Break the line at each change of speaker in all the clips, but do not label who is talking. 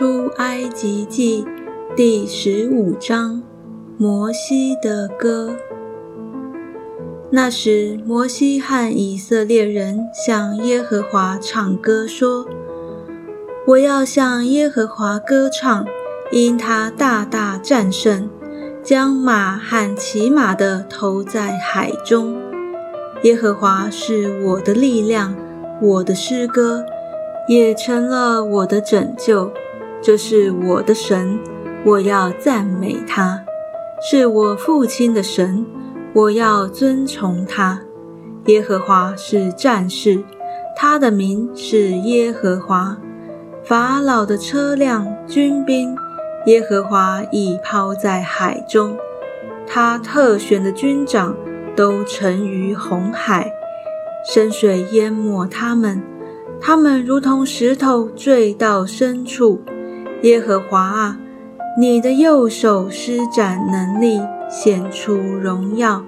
出埃及记第十五章，摩西的歌。那时，摩西和以色列人向耶和华唱歌说：“我要向耶和华歌唱，因他大大战胜，将马和骑马的投在海中。耶和华是我的力量，我的诗歌。”也成了我的拯救，这是我的神，我要赞美他；是我父亲的神，我要尊崇他。耶和华是战士，他的名是耶和华。法老的车辆、军兵，耶和华已抛在海中，他特选的军长都沉于红海，深水淹没他们。他们如同石头坠到深处。耶和华啊，你的右手施展能力，显出荣耀。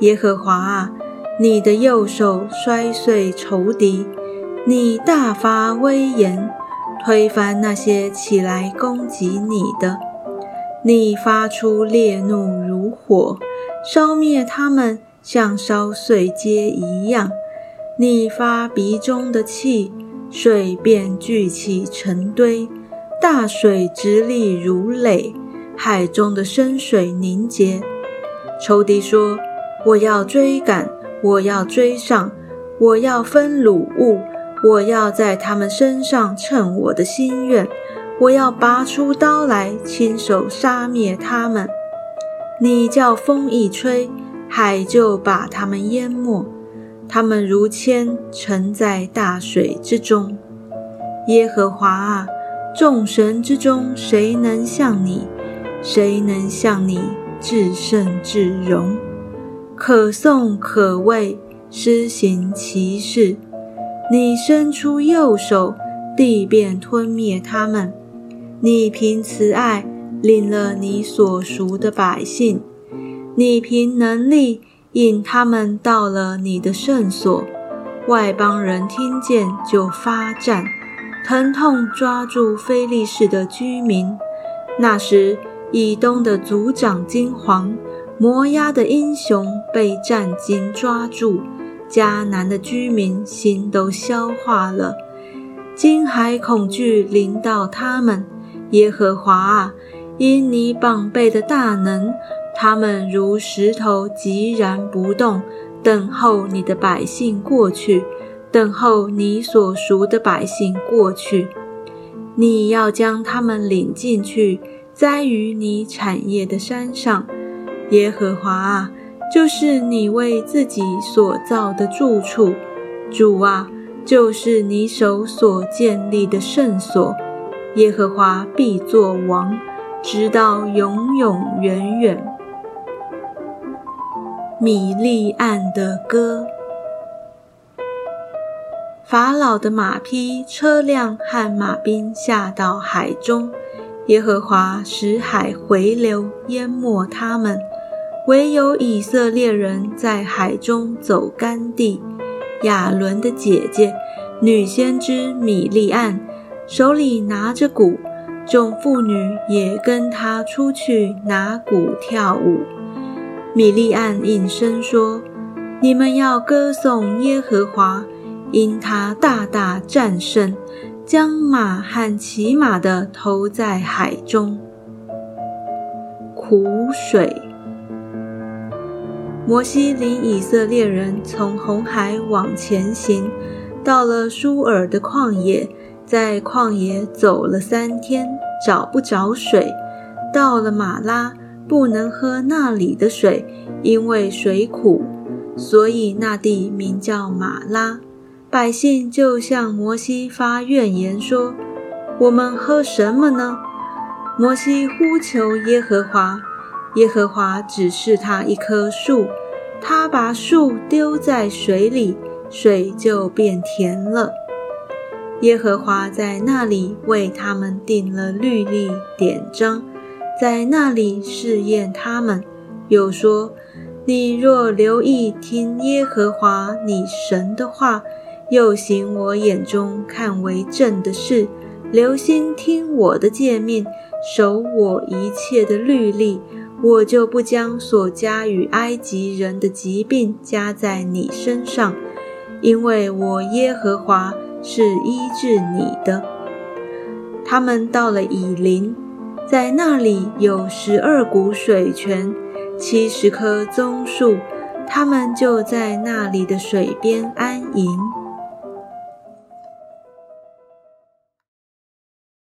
耶和华啊，你的右手摔碎仇敌，你大发威严，推翻那些起来攻击你的。你发出烈怒如火，烧灭他们，像烧碎秸一样。你发鼻中的气，水便聚起成堆，大水直立如垒，海中的深水凝结。仇敌说：“我要追赶，我要追上，我要分掳物，我要在他们身上称我的心愿，我要拔出刀来，亲手杀灭他们。”你叫风一吹，海就把他们淹没。他们如铅沉在大水之中。耶和华啊，众神之中，谁能像你？谁能像你至圣至荣？可颂可畏，施行其事。你伸出右手，地便吞灭他们。你凭慈爱领了你所赎的百姓。你凭能力。引他们到了你的圣所，外邦人听见就发战，疼痛抓住非利士的居民。那时，以东的族长惊惶，摩押的英雄被战金抓住，迦南的居民心都消化了，惊骇恐惧临到他们。耶和华啊，因你膀臂的大能。他们如石头寂然不动，等候你的百姓过去，等候你所赎的百姓过去。你要将他们领进去，栽于你产业的山上。耶和华啊，就是你为自己所造的住处。主啊，就是你手所建立的圣所。耶和华必作王，直到永永远远。米利暗的歌。法老的马匹、车辆和马兵下到海中，耶和华使海回流，淹没他们。唯有以色列人在海中走干地。亚伦的姐姐女先知米利暗手里拿着鼓，众妇女也跟她出去拿鼓跳舞。米利暗应声说：“你们要歌颂耶和华，因他大大战胜，将马和骑马的投在海中。”苦水。摩西领以色列人从红海往前行，到了舒尔的旷野，在旷野走了三天，找不着水，到了马拉。不能喝那里的水，因为水苦，所以那地名叫马拉。百姓就向摩西发怨言说：“我们喝什么呢？”摩西呼求耶和华，耶和华指示他一棵树，他把树丢在水里，水就变甜了。耶和华在那里为他们定了律例典章。在那里试验他们，又说：“你若留意听耶和华你神的话，又行我眼中看为正的事，留心听我的诫命，守我一切的律例，我就不将所加与埃及人的疾病加在你身上，因为我耶和华是医治你的。他们到了以林，在那里有十二股水泉，七十棵棕树，他们就在那里的水边安营。